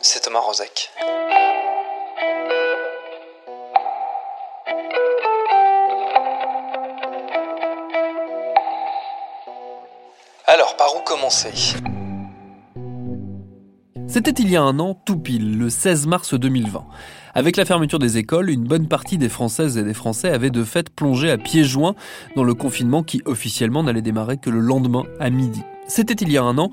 c'est Thomas Rozek. Alors, par où commencer? C'était il y a un an, tout pile, le 16 mars 2020. Avec la fermeture des écoles, une bonne partie des Françaises et des Français avaient de fait plongé à pieds joints dans le confinement qui officiellement n'allait démarrer que le lendemain à midi. C'était il y a un an,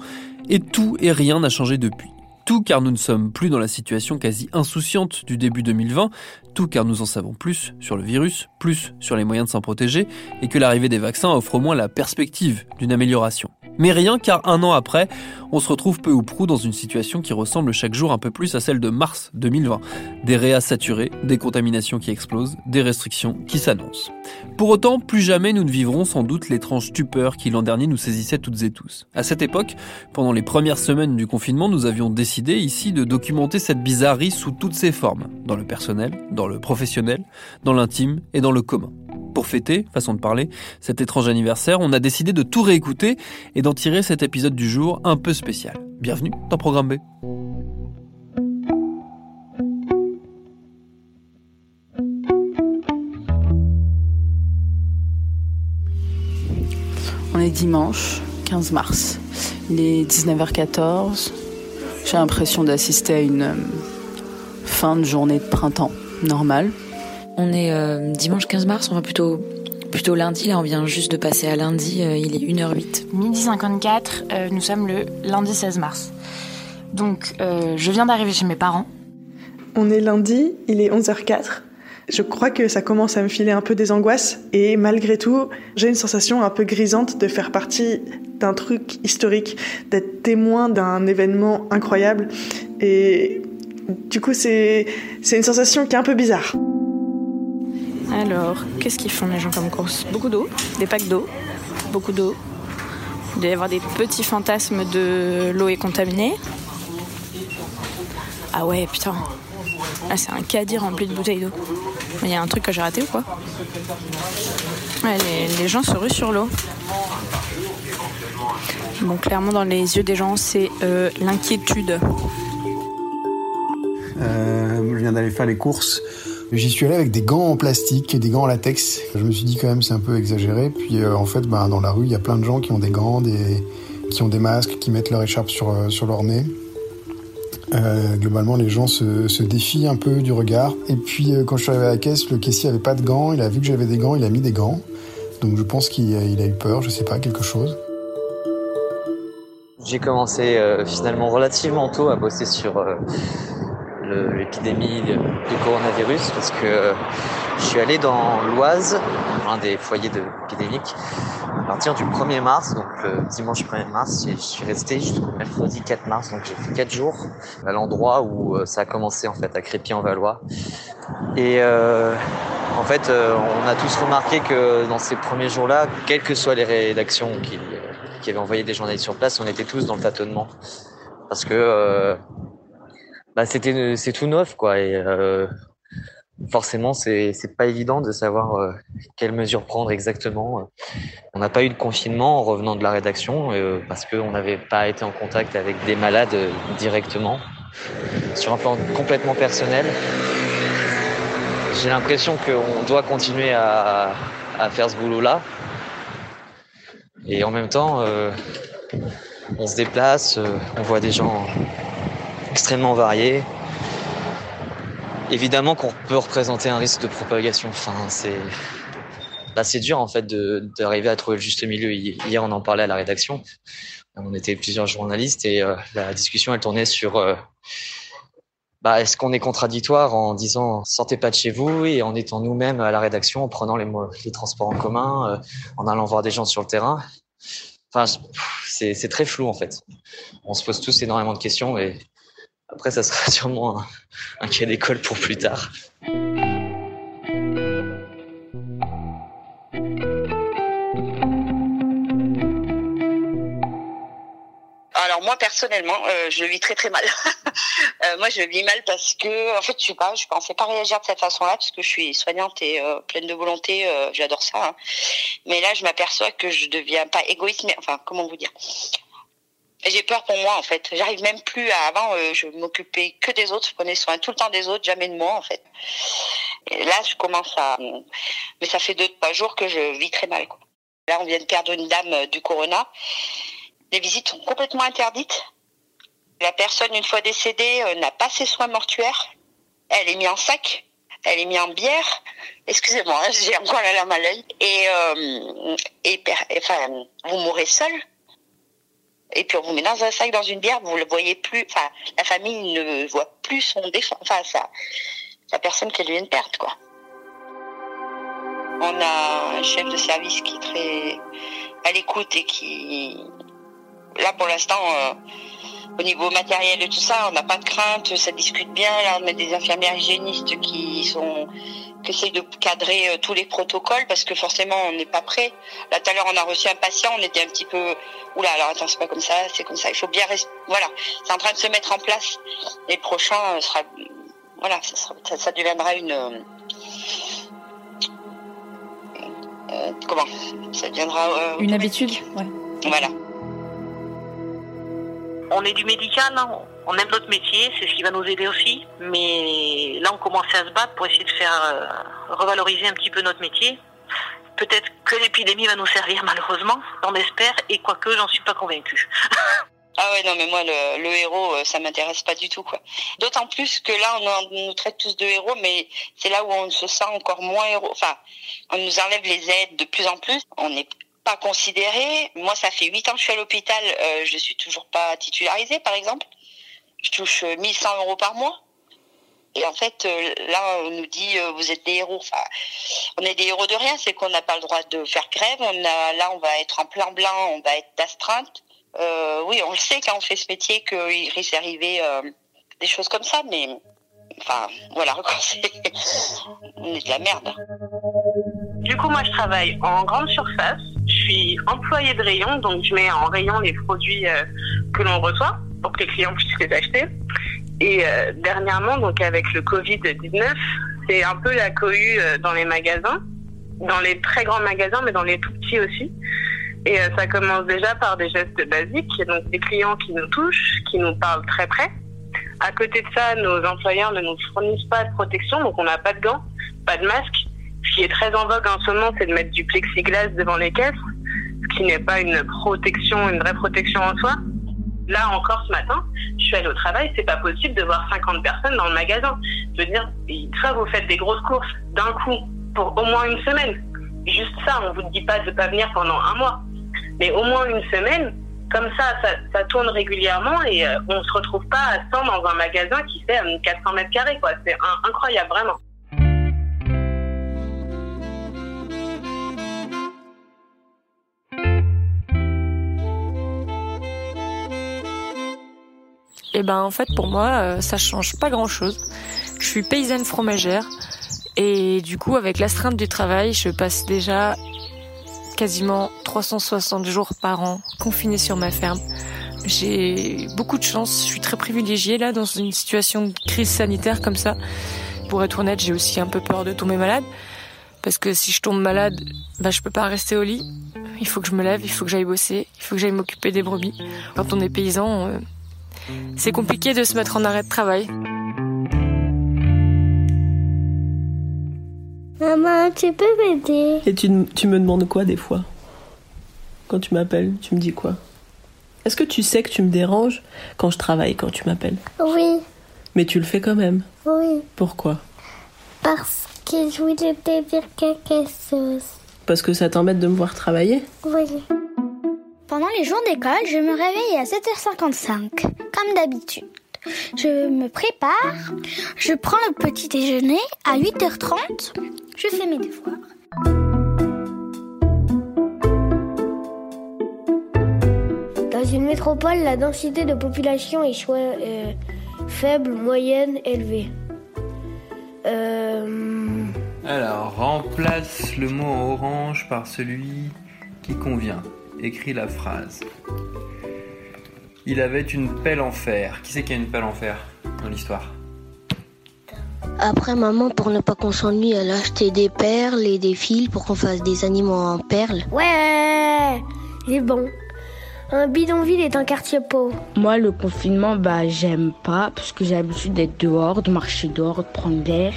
et tout et rien n'a changé depuis. Tout car nous ne sommes plus dans la situation quasi insouciante du début 2020, tout car nous en savons plus sur le virus, plus sur les moyens de s'en protéger, et que l'arrivée des vaccins offre au moins la perspective d'une amélioration. Mais rien car un an après, on se retrouve peu ou prou dans une situation qui ressemble chaque jour un peu plus à celle de mars 2020. Des réas saturés, des contaminations qui explosent, des restrictions qui s'annoncent. Pour autant, plus jamais nous ne vivrons sans doute l'étrange stupeur qui l'an dernier nous saisissait toutes et tous. À cette époque, pendant les premières semaines du confinement, nous avions décidé ici de documenter cette bizarrerie sous toutes ses formes, dans le personnel, dans le professionnel, dans l'intime et dans le commun. Pour fêter, façon de parler, cet étrange anniversaire, on a décidé de tout réécouter et d'en tirer cet épisode du jour un peu spécial. Bienvenue dans Programme B. On est dimanche 15 mars. Il est 19h14. J'ai l'impression d'assister à une euh, fin de journée de printemps normale. On est euh, dimanche 15 mars, on va plutôt plutôt lundi, là on vient juste de passer à lundi, euh, il est 1h08. Midi 54, euh, nous sommes le lundi 16 mars. Donc je viens d'arriver chez mes parents. On est lundi, il est 11h04. Je crois que ça commence à me filer un peu des angoisses et malgré tout, j'ai une sensation un peu grisante de faire partie d'un truc historique, d'être témoin d'un événement incroyable et du coup c'est c'est une sensation qui est un peu bizarre. Alors, qu'est-ce qu'ils font les gens comme course? Beaucoup d'eau, des packs d'eau, beaucoup d'eau. Il doit y avoir des petits fantasmes de l'eau est contaminée. Ah ouais, putain. Là, c'est un caddie rempli de bouteilles d'eau. Il y a un truc que j'ai raté ou quoi? Les, gens se ruent sur l'eau. Bon, clairement, dans les yeux des gens, c'est euh, l'inquiétude. Euh, je viens d'aller faire les courses. J'y suis allé avec des gants en plastique et des gants en latex. Je me suis dit quand même c'est un peu exagéré. Puis euh, en fait, bah, dans la rue, il y a plein de gens qui ont des gants, qui ont des masques, qui mettent leur écharpe sur, euh, leur nez. Euh, globalement, les gens se, défient un peu du regard. Et puis, quand je suis arrivé à la caisse, le caissier avait pas de gants. Il a vu que j'avais des gants, il a mis des gants. Donc, je pense qu'il a, il a eu peur, je sais pas, quelque chose. J'ai commencé finalement relativement tôt à bosser sur l'épidémie du coronavirus parce que je suis allé dans l'Oise, un des foyers de à partir du 1er mars, donc le dimanche 1er mars, et je suis resté jusqu'au mercredi 4 mars, donc j'ai fait 4 jours à l'endroit où euh, ça a commencé en fait à Crépy-en-Valois. Et euh, en fait, euh, on a tous remarqué que dans ces premiers jours-là, quelles que soient les rédactions qui, qui avaient envoyé des journalistes sur place, on était tous dans le tâtonnement. Parce que bah c'était c'est tout neuf quoi et euh, forcément c'est c'est pas évident de savoir euh, quelles mesures prendre exactement. On n'a pas eu de confinement en revenant de la rédaction euh, parce qu'on n'avait pas été en contact avec des malades euh, directement. Sur un plan complètement personnel, j'ai l'impression qu'on doit continuer à, à faire ce boulot-là. Et en même temps, euh, on se déplace, euh, on voit des gens extrêmement variés. Évidemment qu'on peut représenter un risque de propagation. Enfin, c'est dur en fait d'arriver à trouver le juste milieu. Hier, on en parlait à la rédaction. On était plusieurs journalistes et euh, la discussion elle tournait sur euh, bah, est-ce qu'on est contradictoire en disant sortez pas de chez vous et en étant nous-mêmes à la rédaction, en prenant les, transports en commun, euh, en allant voir des gens sur le terrain? Enfin, c'est, c'est très flou en fait. On se pose tous énormément de questions et après ça sera sûrement un, cas d'école pour plus tard. Alors moi personnellement, euh, je vis très très mal. euh, moi je vis mal parce que en fait je sais pas, je pensais pas réagir de cette façon-là parce que je suis soignante et euh, pleine de volonté, j'adore ça. Hein. Mais là je m'aperçois que je deviens pas égoïste, mais enfin comment vous dire j'ai peur pour moi en fait. J'arrive même plus à avant. Euh, je m'occupais que des autres. Je prenais soin tout le temps des autres, jamais de moi en fait. Et là, je commence à. Mais ça fait deux trois jours que je vis très mal. Quoi. Là, on vient de perdre une dame euh, du Corona. Les visites sont complètement interdites. La personne, une fois décédée, euh, n'a pas ses soins mortuaires. Elle est mise en sac. Elle est mise en bière. Excusez-moi, j'ai encore la larme à l'œil. Et, euh, et, enfin, vous mourrez seul et puis on vous met dans un sac dans une bière, vous le voyez plus, enfin la famille ne voit plus son défunt, enfin la personne qu'elle vient de perdre quoi. On a un chef de service qui est très à l'écoute et qui, là pour l'instant, euh, au niveau matériel et tout ça, on n'a pas de crainte, ça discute bien. Là, on a des infirmières hygiénistes qui sont qui essayent de cadrer euh, tous les protocoles parce que forcément on n'est pas prêt. Là tout à l'heure on a reçu un patient, on était un petit peu oula alors attends c'est pas comme ça, c'est comme ça. Il faut bien rester. Voilà, c'est en train de se mettre en place. Les prochains euh, sera voilà, ça, sera, ça, ça deviendra une euh, comment? Ça deviendra une habitude. Ouais. Voilà. On est du médical, on aime notre métier, c'est ce qui va nous aider aussi. Mais là, on commence à se battre pour essayer de faire euh, revaloriser un petit peu notre métier. Peut-être que l'épidémie va nous servir, malheureusement, on espère, et quoique, j'en suis pas convaincue. Ah ouais non mais moi le, héros ça m'intéresse pas du tout quoi. D'autant plus que là on, on, nous traite tous de héros mais c'est là où on se sent encore moins héros. Enfin on nous enlève les aides de plus en plus. On n'est pas considéré. Moi ça fait huit ans que je suis à l'hôpital, euh, je suis toujours pas titularisée par exemple. Je touche 1100 euros par mois. Et en fait, euh, là, on nous dit, euh, vous êtes des héros. Enfin, on est des héros de rien, c'est qu'on n'a pas le droit de faire grève. On a, là, on va être en plein blanc, on va être d'astreinte. Euh, oui, on le sait quand on fait ce métier qu'il risque d'arriver euh, des choses comme ça, mais enfin, voilà, on est de la merde. Du coup, moi, je travaille en grande surface. Je suis employée de rayon, donc je mets en rayon les produits euh, que l'on reçoit pour que les clients puissent les acheter. Et euh, dernièrement, donc avec le Covid-19, c'est un peu la cohue euh, dans les magasins, dans les très grands magasins, mais dans les tout petits aussi. Et ça commence déjà par des gestes basiques, donc des clients qui nous touchent, qui nous parlent très près. À côté de ça, nos employeurs ne nous fournissent pas de protection, donc on n'a pas de gants, pas de masque. Ce qui est très en vogue en ce moment, c'est de mettre du plexiglas devant les caisses, ce qui n'est pas une protection, une vraie protection en soi. Là encore ce matin, je suis allée au travail, c'est pas possible de voir 50 personnes dans le magasin. Je veux dire, soit vous faites des grosses courses d'un coup pour au moins une semaine. Juste ça, on vous dit pas de pas venir pendant un mois mais au moins une semaine. Comme ça, ça, tourne régulièrement et euh, on se retrouve pas à 100 dans un magasin qui fait euh, 400 mètres carrés. Quoi. C'est incroyable, vraiment. Et ben en fait pour moi euh, ça change pas grand chose. Je suis paysanne fromagère et du coup avec l'astreinte du travail je passe déjà quasiment 360 jours par an confinée sur ma ferme. J'ai beaucoup de chance. Je suis très privilégiée là dans une situation de crise sanitaire comme ça. Pour être honnête, j'ai aussi un peu peur de tomber malade. Parce que si je tombe malade, bah, je peux pas rester au lit. Il faut que je me lève, il faut que j'aille bosser, il faut que j'aille m'occuper des brebis. Quand on est paysan, euh, c'est compliqué de se mettre en arrêt de travail. Maman, tu peux m'aider? Et tu, tu me demandes quoi des fois? Quand tu m'appelles, tu me dis quoi? Est-ce que tu sais que tu me déranges quand je travaille, quand tu m'appelles? Oui, Mais tu le fais quand même. oui, Pourquoi? Parce que je voulais te dire quelque chose. Parce que ça t'embête de me voir travailler? Oui. Pendant les jours d'école, je me réveille à 7h55, comme d'habitude. Je me prépare, je prends le petit déjeuner à 8h30, je fais mes devoirs. Dans une métropole, la densité de population est soit euh, faible, moyenne, élevée. Euh, Alors, remplace le mot en orange par celui qui convient. Écris la phrase. Il avait une pelle en fer. Qui c'est qui a une pelle en fer dans l'histoire? Après, maman, pour ne pas qu'on s'ennuie, elle a acheté des perles et des fils pour qu'on fasse des animaux en perles. Ouais, c'est bon. Un bidonville est un quartier pauvre. Moi, le confinement, bah, j'aime pas parce que j'ai l'habitude d'être dehors, de marcher dehors, de prendre l'air.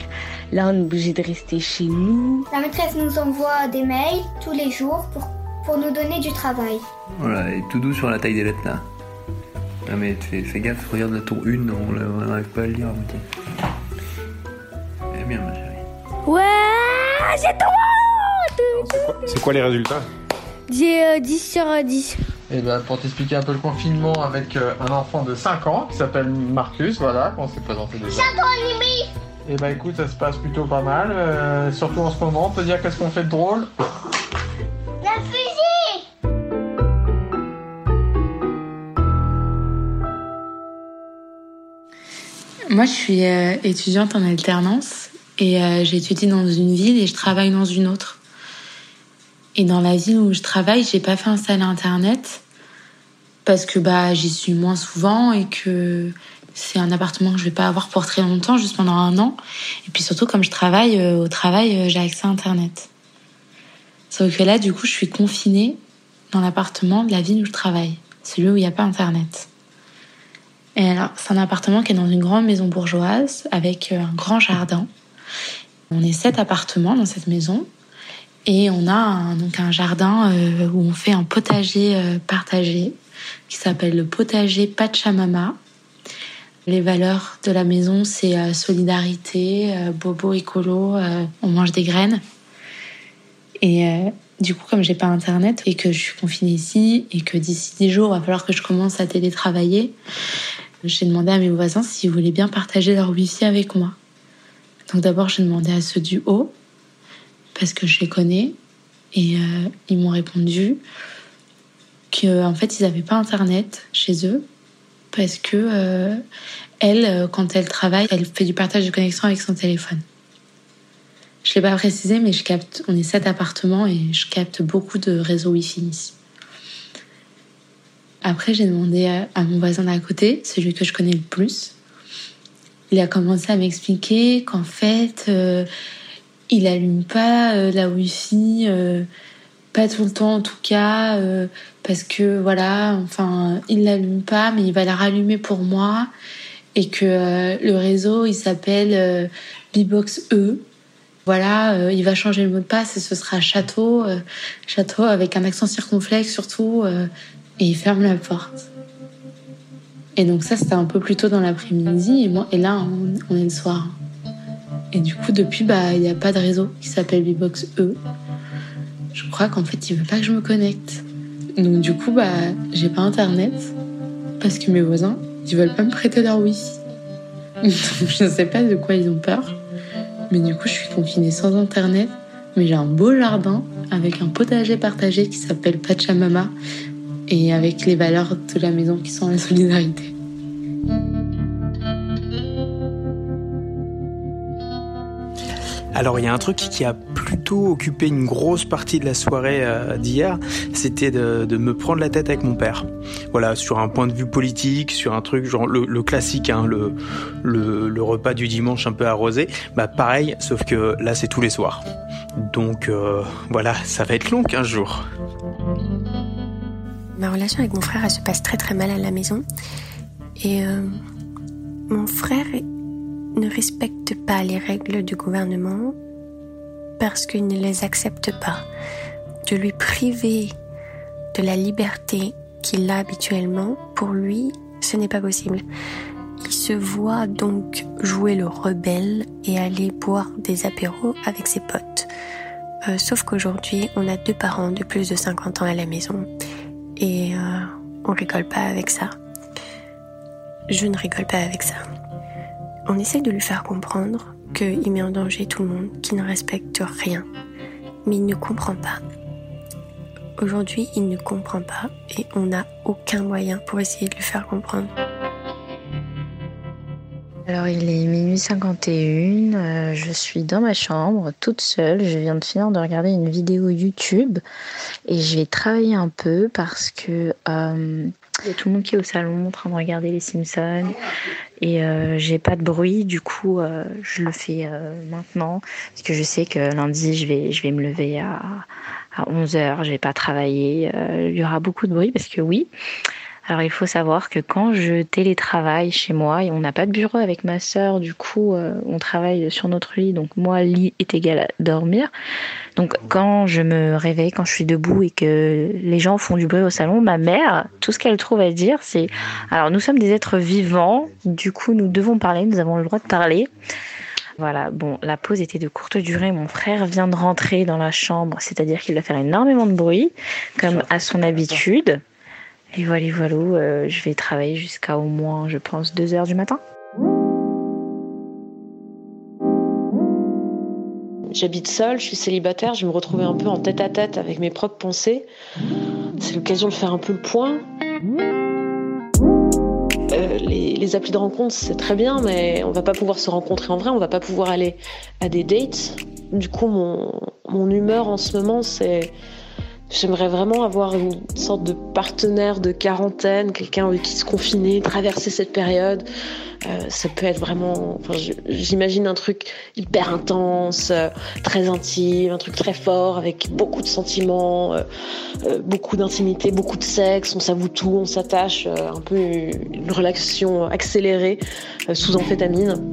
Là, on est obligé de rester chez nous. La maîtresse nous envoie des mails tous les jours pour, pour nous donner du travail. Voilà, et tout doux sur la taille des lettres là. Ah mais fais, fais gaffe, regarde la tour 1, on n'arrive pas à le lire à moitié. Eh bien ma chérie. Ouais, j'ai droit C'est quoi les résultats? J'ai euh, 10 sur euh, 10. Et ben pour t'expliquer un peu le confinement avec euh, un enfant de 5 ans qui s'appelle Marcus, voilà, qu'on s'est présenté déjà. Et bah écoute, ça se passe plutôt pas mal, euh, surtout en ce moment. On peut dire qu'est-ce qu'on fait de drôle? Moi, je suis euh, étudiante en alternance et euh, j'étudie dans une ville et je travaille dans une autre. Et dans la ville où je travaille, j'ai pas fait installer internet parce que bah j'y suis moins souvent et que c'est un appartement que je vais pas avoir pour très longtemps, juste pendant un an. Et puis surtout, comme je travaille euh, au travail, j'ai accès à internet. Sauf que là, du coup, je suis confinée dans l'appartement de la ville où je travaille, celui où il n'y a pas internet. C'est un appartement qui est dans une grande maison bourgeoise avec euh, un grand jardin. On est sept appartements dans cette maison et on a un, donc un jardin euh, où on fait un potager euh, partagé qui s'appelle le potager Pachamama. Les valeurs de la maison, c'est solidarité, bobo écolo, on mange des graines. Et du coup, comme j'ai pas internet et que je suis confinée ici et que d'ici 10 jours, il va falloir que je commence à télétravailler, j'ai demandé à mes voisins s'ils voulaient bien partager leur wifi avec moi. Donc d'abord, j'ai demandé à ceux du haut parce que je les connais et euh, ils m'ont répondu que en fait, ils n'avaient pas internet chez eux parce que euh, elle, euh, quand elle travaille, elle fait du partage de connexion avec son téléphone. Je l'ai pas précisé, mais je capte. On est sept appartements et je capte beaucoup de réseaux Wi-Fi ici. Après, j'ai demandé à, mon voisin d'à côté, celui que je connais le plus. Il a commencé à m'expliquer qu'en fait, euh, il allume pas euh, la Wi-Fi, euh, pas tout le temps en tout cas, parce que voilà, enfin, il l'allume pas, mais il va la rallumer pour moi, et que le réseau, il s'appelle Bbox E. Voilà, il va changer le mot de passe et ce sera château, château avec un accent circonflexe surtout, et il ferme la porte. Et donc ça, c'était un peu plus tôt dans l'après-midi, et et là, on, est le soir. Et du coup, depuis, bah, il n'y a pas de réseau qui s'appelle Bbox E. Je crois qu'en fait, il veut pas que je me connecte. Donc du coup, bah, j'ai pas internet parce que mes voisins, ils veulent pas me prêter leur wifi. Je sais pas de quoi ils ont peur. Mais du coup, je suis confinée sans internet. Mais j'ai un beau jardin avec un potager partagé qui s'appelle Pachamama et avec les valeurs de la maison qui sont la solidarité. Alors il y a un truc qui a plutôt occupé une grosse partie de la soirée euh, d'hier, c'était de, me prendre la tête avec mon père. Voilà, sur un point de vue politique, sur un truc genre le, classique, hein, le, le, repas du dimanche un peu arrosé. Bah pareil, sauf que là c'est tous les soirs. Donc euh, voilà, ça va être long 15 jours. Ma relation avec mon frère, elle se passe très très mal à la maison. Et euh, mon frère ne respecte pas les règles du gouvernement parce qu'il ne les accepte pas. De lui priver de la liberté qu'il a habituellement, pour lui, ce n'est pas possible. Il se voit donc jouer le rebelle et aller boire des apéros avec ses potes. Euh, sauf qu'aujourd'hui, on a deux parents de plus de 50 ans à la maison et euh, on rigole pas avec ça. Je ne rigole pas avec ça. On essaie de lui faire comprendre qu'il met en danger tout le monde, qu'il ne respecte rien. Mais il ne comprend pas. Aujourd'hui, il ne comprend pas et on n'a aucun moyen pour essayer de lui faire comprendre. Alors il est minuit 51, euh, je suis dans ma chambre toute seule, je viens de finir de regarder une vidéo YouTube et je vais travailler un peu parce que euh, il y a tout le monde qui est au salon en train de regarder les Simpsons et euh, j'ai pas de bruit, du coup je le fais maintenant parce que je sais que lundi je vais, je vais me lever à, à 11h, je vais pas travailler, il y aura beaucoup de bruit parce que oui, alors il faut savoir que quand je télétravaille chez moi, et on n'a pas de bureau avec ma sœur, du coup euh, on travaille sur notre lit, donc moi lit est égal à dormir. Donc quand je me réveille, quand je suis debout et que les gens font du bruit au salon, ma mère, tout ce qu'elle trouve à dire, c'est alors nous sommes des êtres vivants, du coup nous devons parler, nous avons le droit de parler. Voilà, bon, la pause était de courte durée. Mon frère vient de rentrer dans la chambre, c'est-à-dire qu'il va faire énormément de bruit, comme à son habitude. Et voilà, voilà, euh, je vais travailler jusqu'à au moins, je pense, 2 heures du matin. J'habite seule, je suis célibataire, je me retrouvais un peu en tête à tête avec mes propres pensées. C'est l'occasion de faire un peu le point. Euh, les, applis de rencontre, c'est très bien, mais on va pas pouvoir se rencontrer en vrai, on va pas pouvoir aller à des dates. Du coup, mon humeur en ce moment, c'est J'aimerais vraiment avoir une sorte de partenaire de quarantaine, quelqu'un avec qui se confiner, traverser cette période. Euh, ça peut être vraiment, enfin, j'imagine un truc hyper intense, euh, très intime, un truc très fort avec beaucoup de sentiments, euh, beaucoup d'intimité, beaucoup de sexe. On s'avoue tout, on s'attache, un peu une relation accélérée sous amphétamine.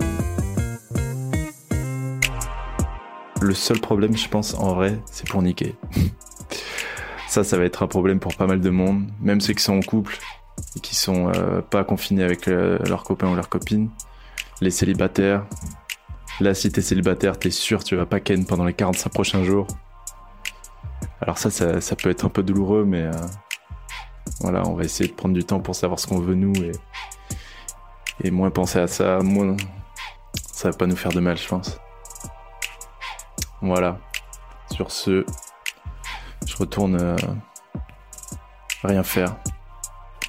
Le seul problème, je pense, en vrai, c'est pour niquer. Ça, ça va être un problème pour pas mal de monde, même ceux qui sont en couple et qui sont euh, pas confinés avec euh, leurs copains ou leurs copines. Les célibataires. Là, si t'es célibataire, t'es sûr tu vas pas ken pendant les 45 prochains jours. Alors ça, ça, peut être un peu douloureux, mais euh, voilà, on va essayer de prendre du temps pour savoir ce qu'on veut nous et, et moins penser à ça, moins ça va pas nous faire de mal, je pense. Voilà. Sur ce, retourne euh, rien faire.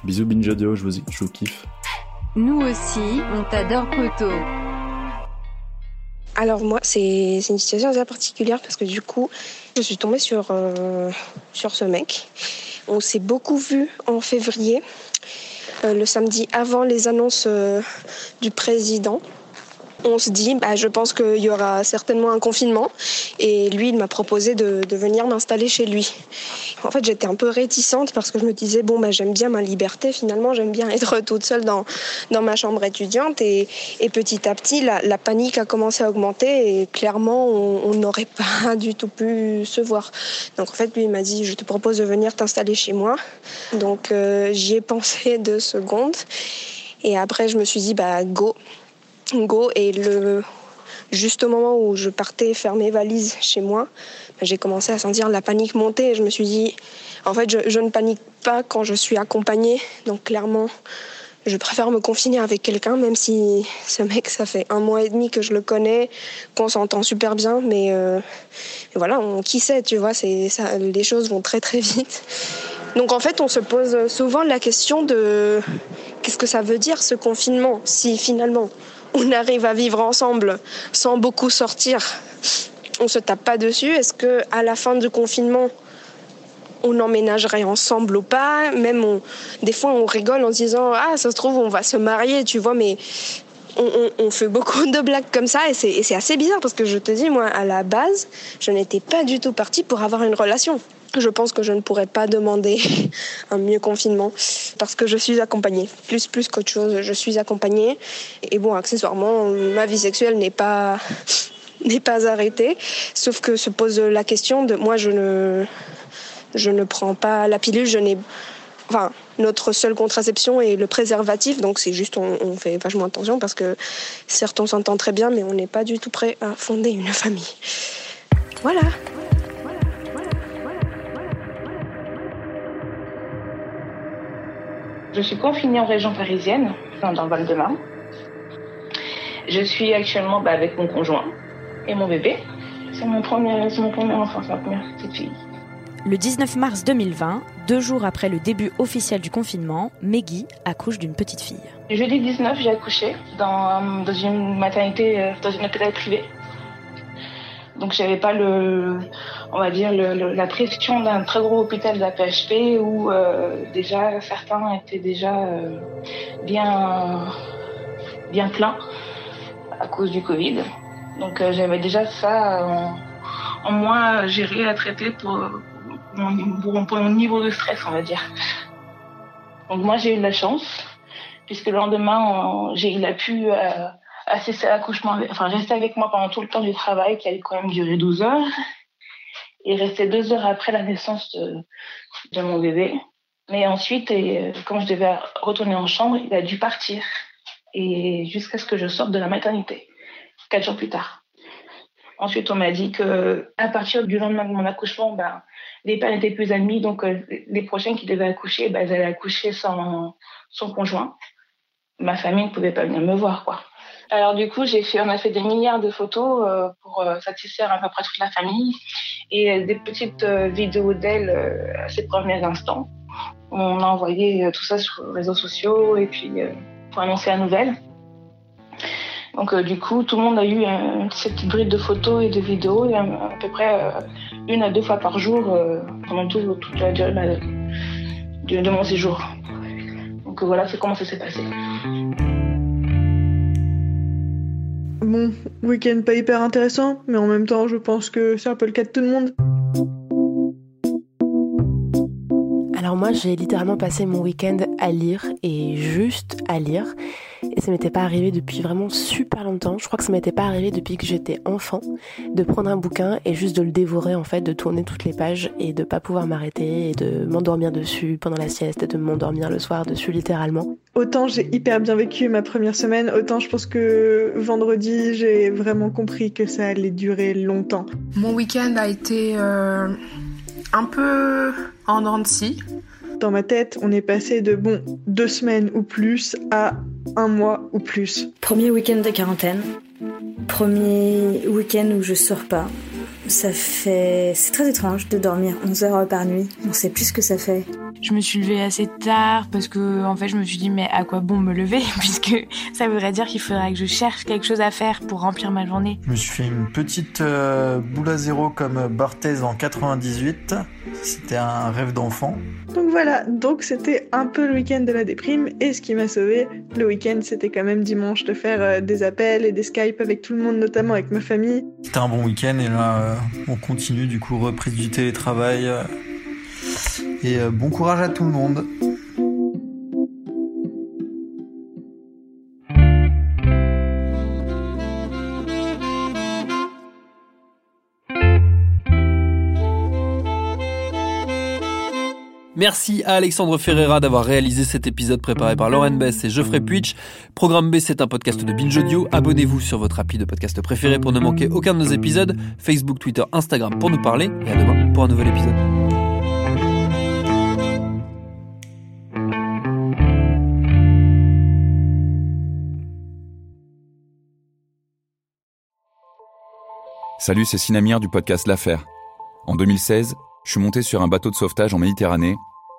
Bisous Binge je vous, je vous kiffe. Nous aussi, on t'adore Poto. Alors moi, c'est une situation assez particulière parce que du coup, je suis tombée sur, euh, sur ce mec. On s'est beaucoup vu en février, euh, le samedi avant les annonces du président on se dit, bah, je pense qu'il y aura certainement un confinement. Et lui, il m'a proposé de, venir m'installer chez lui. En fait, j'étais un peu réticente parce que je me disais, bon, bah, j'aime bien ma liberté. Finalement, j'aime bien être toute seule dans, dans ma chambre étudiante. Et, petit à petit, la, panique a commencé à augmenter. Et clairement, on n'aurait pas du tout pu se voir. Donc, en fait, lui, il m'a dit, je te propose de venir t'installer chez moi. Donc, euh, j'y ai pensé deux secondes. Et après, je me suis dit, bah, go go et le juste au moment où je partais faire mes valises chez moi, j'ai commencé à sentir la panique monter. Je me suis dit en fait je, ne panique pas quand je suis accompagnée. Donc clairement je préfère me confiner avec quelqu'un même si ce mec ça fait un mois et demi que je le connais qu'on s'entend super bien. Mais euh, voilà qui sait tu vois ça les choses vont très très vite. Donc en fait on se pose souvent la question de qu'est-ce que ça veut dire ce confinement si finalement? On arrive à vivre ensemble sans beaucoup sortir, on se tape pas dessus. Est-ce que à la fin du confinement, on emménagerait ensemble ou pas? Même des fois, on rigole en se disant ah ça se trouve on va se marier, tu vois, mais on, fait beaucoup de blagues comme ça et c'est assez bizarre parce que je te dis moi à la base, je n'étais pas du tout partie pour avoir une relation. Je pense que je ne pourrais pas demander un mieux confinement parce que je suis accompagnée. Plus, plus qu'autre chose, je suis accompagnée. Et bon, accessoirement, ma vie sexuelle n'est pas, n'est pas arrêtée. Sauf que se pose la question de moi, je ne, je ne prends pas la pilule, je n'ai, enfin, notre seule contraception est le préservatif, donc c'est juste on, on, fait vachement attention parce que certes on s'entend très bien, mais on n'est pas du tout prêt à fonder une famille. Voilà. Je suis confinée en région parisienne, dans le Val-de-Marne. Je suis actuellement bah, avec mon conjoint et mon bébé. C'est mon premier, mon premier enfant, c'est ma première petite fille. Le 19 mars 2020, deux jours après le début officiel du confinement, Meggy accouche d'une petite fille. Jeudi 19, j'ai accouché dans, dans, une maternité, euh, dans une hôpital privée. Donc j'avais pas le, on va dire la pression d'un très gros hôpital de la PHP où euh, déjà certains étaient déjà euh, bien bien pleins à cause du Covid. Donc euh, j'avais déjà ça en, en, moins géré à traiter pour, mon, pour mon niveau de stress, on va dire. Donc moi j'ai eu la chance puisque le lendemain j'ai eu pu assister à l'accouchement, enfin rester avec moi pendant tout le temps du travail qui allait quand même durer 12 heures et rester deux heures après la naissance de, mon bébé. Mais ensuite, et, quand je devais retourner en chambre, il a dû partir et jusqu'à ce que je sorte de la maternité, quatre jours plus tard. Ensuite, on m'a dit que à partir du lendemain de mon accouchement, ben, les pères n'étaient plus admis, donc euh, les prochains qui devaient accoucher, ben, ils allaient accoucher sans son conjoint. Ma famille ne pouvait pas venir me voir, quoi. Alors du coup, j'ai fait, on a fait des milliards de photos euh, pour euh, satisfaire à peu près toute la famille et des petites euh, vidéos d'elle à ses premiers instants. On a envoyé tout ça sur les réseaux sociaux et puis pour annoncer la nouvelle. Donc du coup, tout le monde a eu cette petite de photos et de vidéos à, peu près une à deux fois par jour pendant toute la durée de, de mon séjour. Donc voilà, c'est comment ça s'est passé. Bon, week-end pas hyper intéressant, mais en même temps, je pense que c'est un peu le cas de tout le monde. Alors moi, j'ai littéralement passé mon week-end à lire et juste à lire. Et ça m'était pas arrivé depuis vraiment super longtemps. Je crois que ça m'était pas arrivé depuis que j'étais enfant de prendre un bouquin et juste de le dévorer en fait, de tourner toutes les pages et de pas pouvoir m'arrêter et de m'endormir dessus pendant la sieste et de m'endormir le soir dessus littéralement. Autant j'ai hyper bien vécu ma première semaine, autant je pense que vendredi j'ai vraiment compris que ça allait durer longtemps. Mon week-end a été euh, un peu en dents Dans ma tête, on est passé de bon deux semaines ou plus à un mois ou plus. Premier week-end de quarantaine, premier week-end où je sors pas. Ça fait. C'est très étrange de dormir 11 heures par nuit. On sait plus ce que ça fait. Je me suis levée assez tard parce que, en fait, je me suis dit, mais à quoi bon me lever? Puisque ça voudrait dire qu'il faudrait que je cherche quelque chose à faire pour remplir ma journée. Je me suis fait une petite euh, boule à zéro comme Barthez en 98. C'était un rêve d'enfant. Donc voilà, donc c'était un peu le week-end de la déprime. Et ce qui m'a sauvé le week-end, c'était quand même dimanche de faire euh, des appels et des Skype avec tout le monde, notamment avec ma famille. C'était un bon week-end et là, euh, on continue du coup reprise du télétravail. Et euh, bon courage à tout le monde. Merci à Alexandre Ferreira d'avoir réalisé cet épisode préparé par Lauren Bess et Geoffrey Puitch. Programme B, c'est un podcast de Binge Audio. Abonnez-vous sur votre appli de podcast préféré pour ne manquer aucun de nos épisodes. Facebook, Twitter, Instagram pour nous parler. Et à demain pour un nouvel épisode. Salut, c'est Sinamir du podcast L'Affaire. En 2016, je suis monté sur un bateau de sauvetage en Méditerranée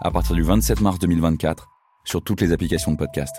à partir du 27 mars 2024 sur toutes les applications de podcast.